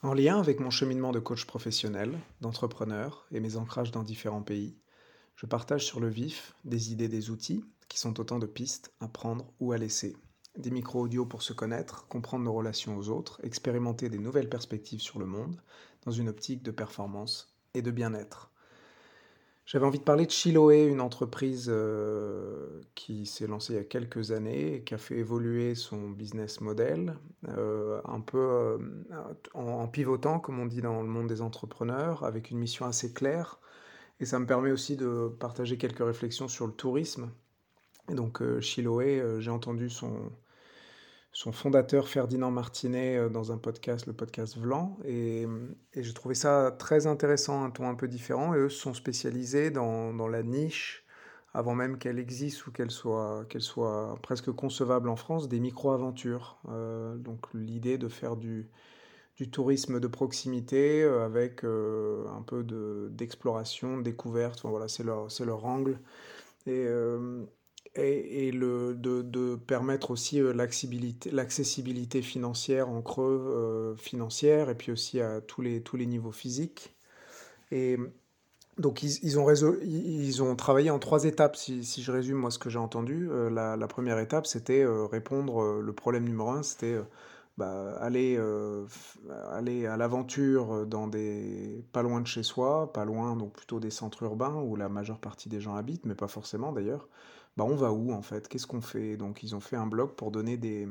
En lien avec mon cheminement de coach professionnel, d'entrepreneur et mes ancrages dans différents pays, je partage sur le vif des idées, des outils qui sont autant de pistes à prendre ou à laisser. Des micro-audios pour se connaître, comprendre nos relations aux autres, expérimenter des nouvelles perspectives sur le monde dans une optique de performance et de bien-être. J'avais envie de parler de Chiloé, une entreprise euh, qui s'est lancée il y a quelques années et qui a fait évoluer son business model, euh, un peu euh, en, pivotant, comme on dit dans le monde des entrepreneurs, avec une mission assez claire. Et ça me permet aussi de partager quelques réflexions sur le tourisme. Donc Chiloé, j'ai entendu son, son fondateur Ferdinand Martinet euh, dans un podcast, le podcast Vlan. Et, et j'ai trouvé ça très intéressant, un ton un peu différent. Et eux sont spécialisés dans, dans la niche, avant même qu'elle existe ou qu'elle soit, qu'elle soit presque concevable en France, des micro-aventures. Euh, donc l'idée de faire du, du tourisme de proximité euh, avec un peu d'exploration, de, découverte. Enfin, voilà, c'est leur, leur angle. Et et, le, de, permettre aussi euh, l'accessibilité financière en creux euh, financière et puis aussi à tous les, tous les niveaux physiques. Et donc ils, ont, ils ont travaillé en trois étapes, si, si je résume moi ce que j'ai entendu. Euh, la, première étape, c'était répondre, le problème numéro un, c'était bah, aller, aller à l'aventure dans des pas loin de chez soi, pas loin, donc plutôt des centres urbains où la majeure partie des gens habitent, mais pas forcément d'ailleurs. Bah, on va où en fait? Qu'est-ce qu'on fait? Donc ils ont fait un blog pour donner des,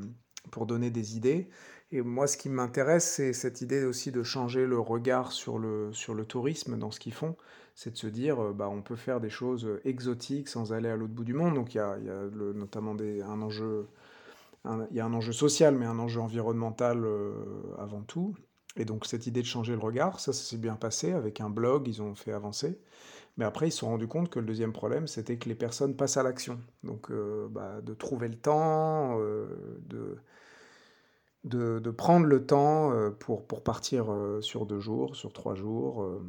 pour donner des idées. Et moi, ce qui m'intéresse, c'est cette idée aussi de changer le regard sur le, sur le tourisme dans ce qu'ils font. C'est de se dire, euh, bah, on peut faire des choses exotiques sans aller à l'autre bout du monde. Donc il y a, y a notamment des, un enjeu, il y a un enjeu social, mais un enjeu environnemental euh, avant tout. Et donc cette idée de changer le regard, ça, ça s'est bien passé avec un blog, ils ont fait avancer. Mais après, ils se sont rendus compte que le deuxième problème, c'était que les personnes passent à l'action. Donc, euh, bah, de trouver le temps, euh, de, de, prendre le temps euh, pour, pour partir sur deux jours, sur trois jours.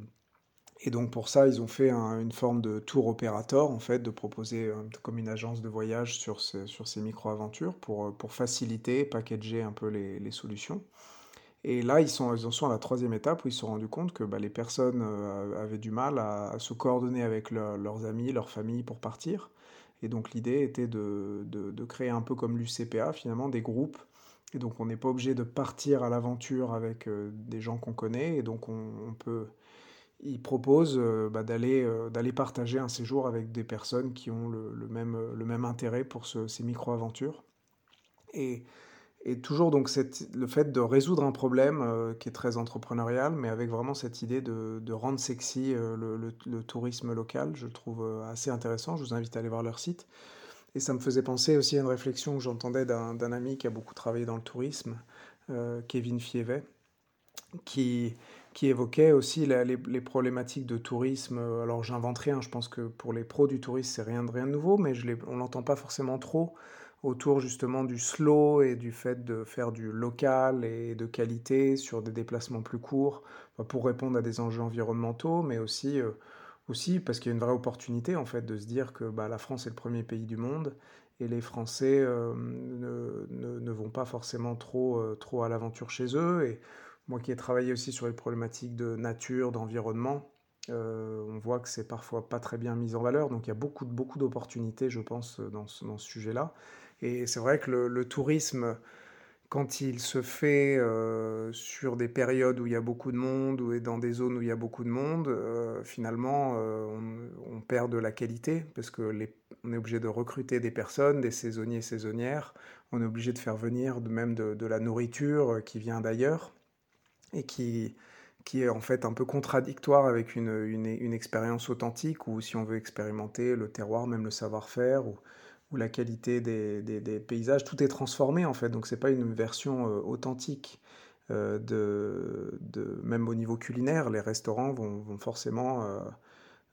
Et donc, pour ça, ils ont fait une forme de tour opérateur, en fait, de proposer comme une agence de voyage sur, sur ces micro-aventures pour, pour faciliter, packager un peu les solutions. Et là, ils, sont, ils sont à la troisième étape où ils se sont rendus compte que bah, les personnes euh, avaient du mal à, se coordonner avec leurs amis, leur famille pour partir. Et donc l'idée était de, de, créer un peu comme l'UCPA, finalement, des groupes. Et donc on n'est pas obligé de partir à l'aventure avec euh, des gens qu'on connaît. Et donc on, peut... Ils proposent euh, bah, d'aller d'aller partager un séjour avec des personnes qui ont le, le même, le même intérêt pour ces micro-aventures. Et et toujours donc le fait de résoudre un problème euh, qui est très entrepreneurial, mais avec vraiment cette idée de, rendre sexy euh, le, tourisme local, je trouve euh, assez intéressant. Je vous invite à aller voir leur site. Et ça me faisait penser aussi à une réflexion que j'entendais d'un ami qui a beaucoup travaillé dans le tourisme, Kevin Fievet, qui, évoquait aussi les, problématiques de tourisme. Alors j'invente rien, je pense que pour les pros du tourisme, c'est rien de rien nouveau, mais je on l'entend pas forcément trop autour justement du slow et du fait de faire du local et de qualité sur des déplacements plus courts pour répondre à des enjeux environnementaux, mais aussi, euh, aussi parce qu'il y a une vraie opportunité en fait de se dire que bah, la France est le premier pays du monde et les Français euh, ne, ne, vont pas forcément trop, euh, trop à l'aventure chez eux. Et moi qui ai travaillé aussi sur les problématiques de nature, d'environnement, on voit que c'est parfois pas très bien mis en valeur. Donc il y a beaucoup, beaucoup d'opportunités, je pense, dans ce, dans ce sujet-là. Et c'est vrai que le, tourisme, quand il se fait euh, sur des périodes où il y a beaucoup de monde ou dans des zones où il y a beaucoup de monde, euh, finalement, euh, on, perd de la qualité parce que les, on est obligé de recruter des personnes, des saisonniers saisonnières. On est obligé de faire venir de, même de, la nourriture qui vient d'ailleurs et qui, qui est en fait un peu contradictoire avec une, une, expérience authentique ou si on veut expérimenter le terroir, même le savoir-faire. Ou, la qualité des, des, paysages, tout est transformé en fait, donc c'est pas une version euh, authentique. Euh, de, même au niveau culinaire, les restaurants vont, forcément euh,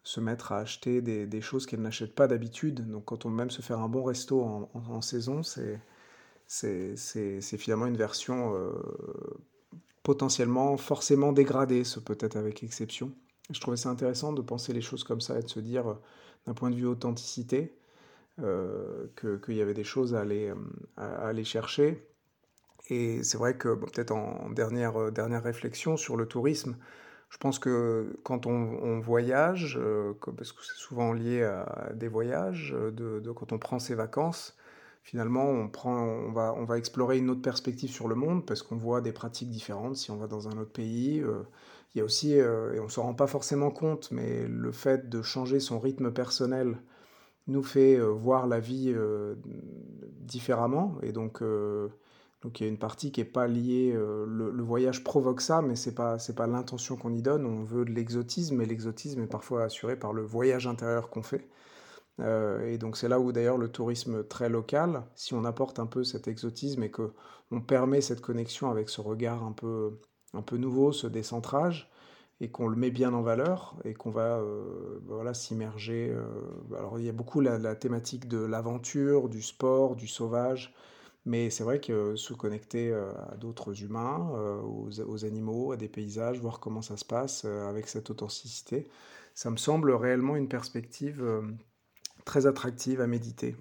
se mettre à acheter des, choses qu'elles n'achètent pas d'habitude. Donc quand on même se faire un bon resto en, en, saison, c'est, c'est, finalement une version potentiellement forcément dégradée, ce peut-être avec exception. Je trouvais ça intéressant de penser les choses comme ça et de se dire, d'un point de vue authenticité, euh, qu'il y avait des choses à aller, à aller chercher. Et c'est vrai que peut-être en dernière, dernière réflexion sur le tourisme, je pense que quand on, voyage, euh, parce que c'est souvent lié à des voyages, euh, de, quand on prend ses vacances, finalement on, prend, on, va, on va explorer une autre perspective sur le monde parce qu'on voit des pratiques différentes si on va dans un autre pays. Euh, il y a aussi, et on ne s'en rend pas forcément compte, mais le fait de changer son rythme personnel nous fait voir la vie différemment. Et donc donc il y a une partie qui n'est pas liée, euh, le, voyage provoque ça, mais ce n'est pas, pas l'intention qu'on y donne, on veut de l'exotisme, et l'exotisme est parfois assuré par le voyage intérieur qu'on fait. Euh, et donc c'est là où d'ailleurs le tourisme très local, si on apporte un peu cet exotisme et qu'on permet cette connexion avec ce regard un peu, un peu nouveau, ce décentrage, et qu'on le met bien en valeur et qu'on va euh, voilà, s'immerger. alors il y a beaucoup la, thématique de l'aventure, du sport, du sauvage, mais c'est vrai que se connecter euh, à d'autres humains, euh, aux, animaux, à des paysages, voir comment ça se passe euh, avec cette authenticité, ça me semble réellement une perspective très attractive à méditer.